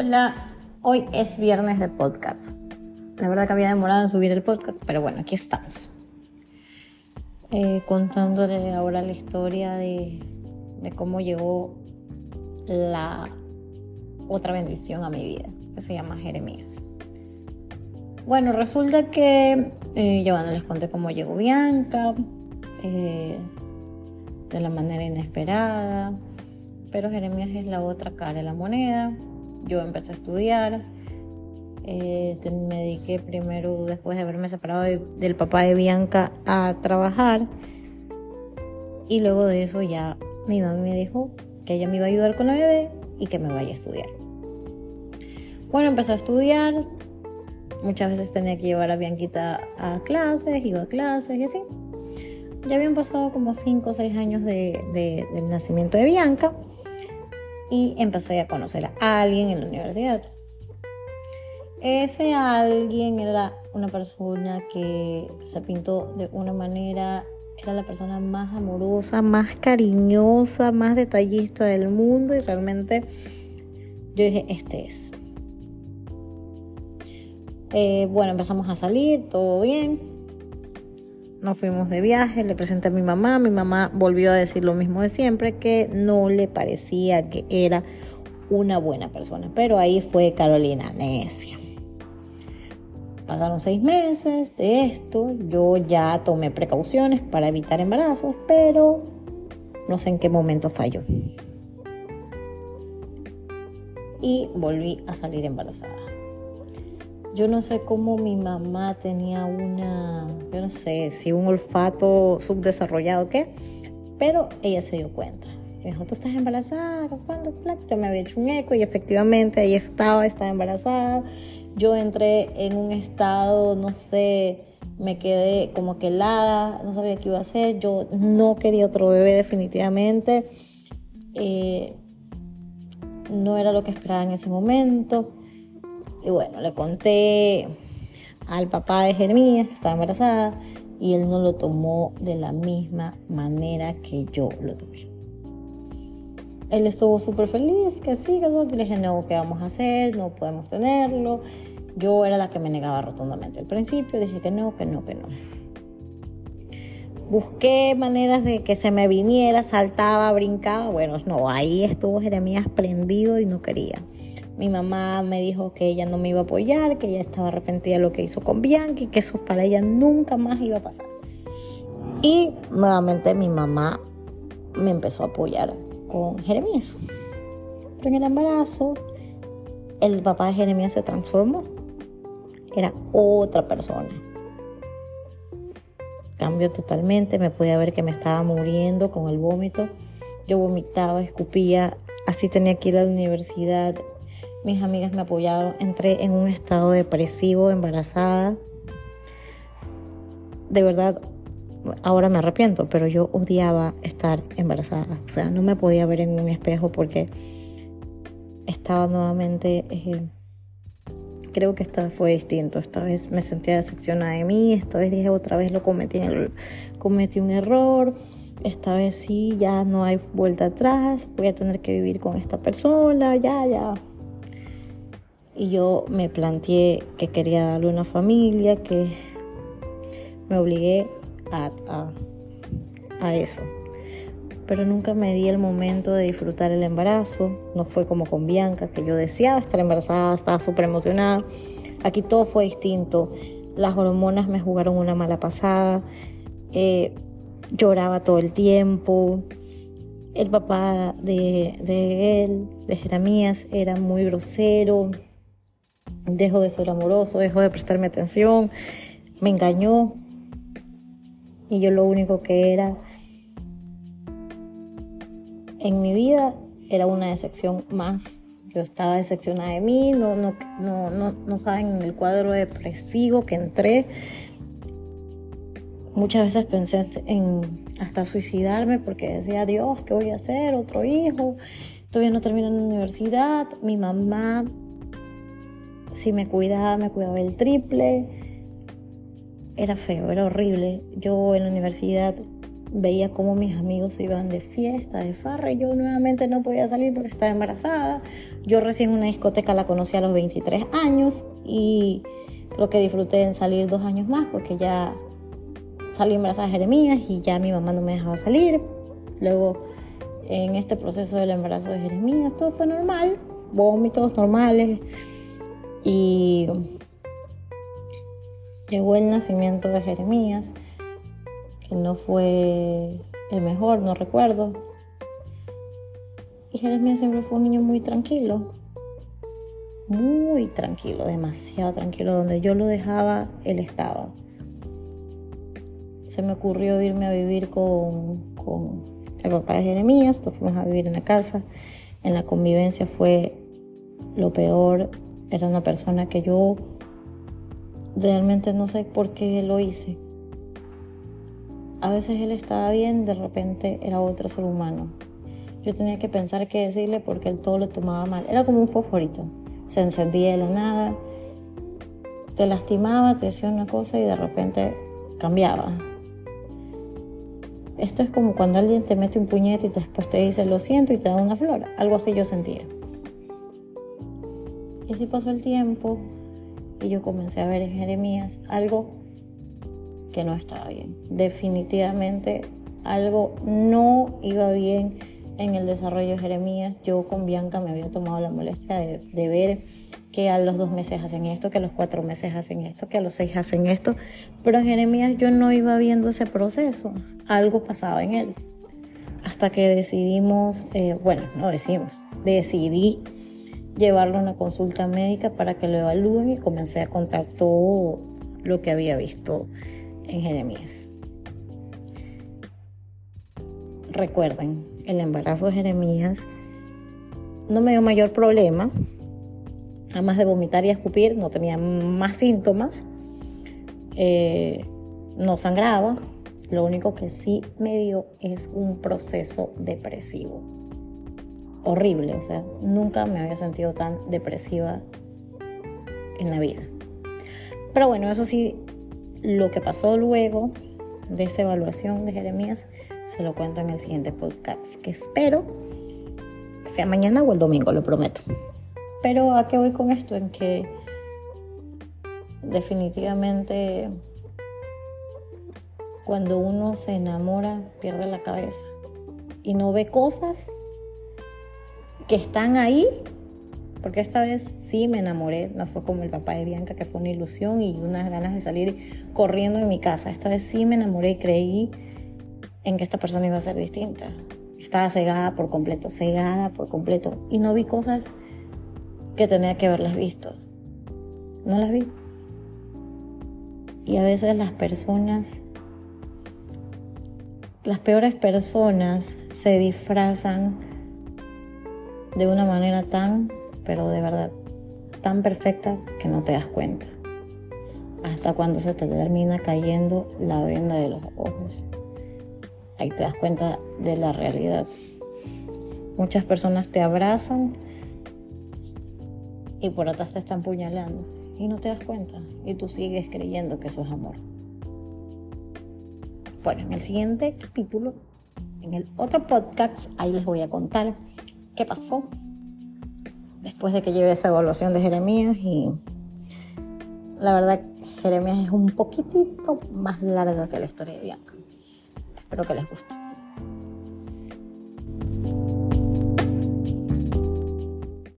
Hola, hoy es viernes de podcast. La verdad que había demorado en subir el podcast, pero bueno, aquí estamos. Eh, contándole ahora la historia de, cómo llegó la otra bendición a mi vida, que se llama Jeremías. Bueno, resulta que eh, yo no les conté cómo llegó Bianca, eh, de la manera inesperada, pero Jeremías es la otra cara de la moneda. Yo empecé a estudiar, eh, me dediqué primero, después de haberme separado del papá de Bianca, a trabajar. Y luego de eso ya mi mamá me dijo que ella me iba a ayudar con la bebé y que me vaya a estudiar. Bueno, empecé a estudiar. Muchas veces tenía que llevar a Bianquita a clases, iba a clases y así. Ya habían pasado como 5 o 6 años del nacimiento de Bianca y empecé a conocer a alguien en la universidad. Ese alguien era una persona que se pintó de una manera, era la persona más amorosa, más cariñosa, más detallista del mundo y realmente yo dije, este es. Eh, bueno, empezamos a salir, todo bien nos fuimos de viaje, le presenté a mi mamá, mi mamá volvió a decir lo mismo de siempre, que no le parecía que era una buena persona, pero ahí fue Carolina necia. Pasaron seis meses de esto, yo ya tomé precauciones para evitar embarazos, pero no sé en qué momento falló. Y volví a salir embarazada. Yo no sé cómo mi mamá tenía una, yo no sé si un olfato subdesarrollado o qué, pero ella se dio cuenta. Me dijo, tú estás embarazada, ¿cuándo? Yo me había hecho un eco y efectivamente ahí estaba, estaba embarazada. Yo entré en un estado, no sé, me quedé como que helada, no sabía qué iba a hacer. Yo no quería otro bebé definitivamente. Eh, no era lo que esperaba en ese momento. Y bueno, le conté al papá de Jeremías que estaba embarazada y él no lo tomó de la misma manera que yo lo tomé. Él estuvo súper feliz, que sí, que eso. Y le dije, no, ¿qué vamos a hacer? No podemos tenerlo. Yo era la que me negaba rotundamente al principio. Dije que no, que no, que no. Busqué maneras de que se me viniera, saltaba, brincaba. Bueno, no, ahí estuvo Jeremías prendido y no quería. Mi mamá me dijo que ella no me iba a apoyar, que ella estaba arrepentida de lo que hizo con Bianca y que eso para ella nunca más iba a pasar. Y nuevamente mi mamá me empezó a apoyar con Jeremías. Pero en el embarazo, el papá de Jeremías se transformó. Era otra persona. Cambió totalmente. Me podía ver que me estaba muriendo con el vómito. Yo vomitaba, escupía. Así tenía que ir a la universidad mis amigas me apoyaron, entré en un estado depresivo, embarazada. De verdad, ahora me arrepiento, pero yo odiaba estar embarazada. O sea, no me podía ver en un espejo porque estaba nuevamente... Eh, creo que esta vez fue distinto. Esta vez me sentía decepcionada de mí. Esta vez dije otra vez lo cometí, cometí un error. Esta vez sí, ya no hay vuelta atrás. Voy a tener que vivir con esta persona. Ya, ya y yo me planteé que quería darle una familia, que me obligué a, a, eso. Pero nunca me di el momento de disfrutar el embarazo. No fue como con Bianca, que yo deseaba estar embarazada, estaba súper emocionada. Aquí todo fue distinto. Las hormonas me jugaron una mala pasada. Eh, lloraba todo el tiempo. El papá de, de él, de Jeremías, era muy grosero Dejo de ser amoroso, dejo de prestarme atención, me engañó y yo lo único que era en mi vida era una decepción más. Yo estaba decepcionada de mí, no, no, no, no, no saben en el cuadro depresivo que entré. Muchas veces pensé en hasta suicidarme porque decía, Dios, ¿qué voy a hacer? Otro hijo, todavía no termino en la universidad. Mi mamá si me cuidaba, me cuidaba el triple. Era feo, era horrible. Yo en la universidad veía cómo mis amigos se iban de fiesta, de farra, y yo nuevamente no podía salir porque estaba embarazada. Yo recién una discoteca la conocí a los 23 años y creo que disfruté en salir dos años más porque ya salí embarazada de Jeremías y ya mi mamá no me dejaba salir. Luego, en este proceso del embarazo de Jeremías, todo fue normal, vómitos normales y llegó el nacimiento de Jeremías que no fue el mejor, no recuerdo. Y Jeremías siempre fue un niño muy tranquilo, muy tranquilo, demasiado tranquilo. Donde yo lo dejaba, él estaba. Se me ocurrió irme a vivir con, con el papá de Jeremías, nos fuimos a vivir en la casa. En la convivencia fue lo peor. Era una persona que yo realmente no sé por qué lo hice a veces él estaba bien, de repente era otro ser humano. Yo tenía que pensar qué decirle porque él todo lo tomaba mal. Era como un fosforito. Se encendía de la nada, te lastimaba, te decía una cosa y de repente cambiaba. Esto es como cuando alguien te mete un puñete y después te dice lo siento y te da una flor. Algo así yo sentía. Y así pasó el tiempo y yo comencé a ver en Jeremías algo que no estaba bien. Definitivamente algo no iba bien en el desarrollo de Jeremías. Yo con Bianca me había tomado la molestia de, ver que a los dos meses hacen esto, que a los cuatro meses hacen esto, que a los seis hacen esto. Pero en Jeremías yo no iba viendo ese proceso. Algo pasaba en él. Hasta que decidimos, eh, bueno, no decidimos, decidí llevarlo a una consulta médica para que lo evalúen y comencé a contar todo lo que había visto en Jeremías. Recuerden, el embarazo de Jeremías no me dio mayor problema, además de vomitar y escupir, no tenía más síntomas, eh, no sangraba, lo único que sí me dio es un proceso depresivo. Horrible, o sea, nunca me había sentido tan depresiva en la vida. Pero bueno, eso sí, lo que pasó luego de esa evaluación de Jeremías se lo cuento en el siguiente podcast, que espero sea mañana o el domingo, lo prometo. Pero a qué voy con esto? En que definitivamente cuando uno se enamora pierde la cabeza y no ve cosas que están ahí porque esta vez sí me enamoré, no fue como el papá de Bianca, que fue una ilusión y unas ganas de salir corriendo de mi casa. Esta vez sí me enamoré y creí en que esta persona iba a ser distinta. Estaba cegada por completo, cegada por completo. Y no vi cosas que tenía que haberlas visto. No las vi. Y a veces las personas, las peores personas se disfrazan de una manera tan pero de verdad tan perfecta que no te das cuenta. Hasta cuando se te termina cayendo la venda de los ojos. Ahí te das cuenta de la realidad. Muchas personas te abrazan y por atrás te están puñalando y no te das cuenta y tú sigues creyendo que eso es amor. Bueno, en el siguiente capítulo, en el otro podcast, ahí les voy a contar qué pasó después de que lleve esa evaluación de Jeremías y la verdad Jeremías es un poquitito más larga que la historia de Bianca. Espero que les guste.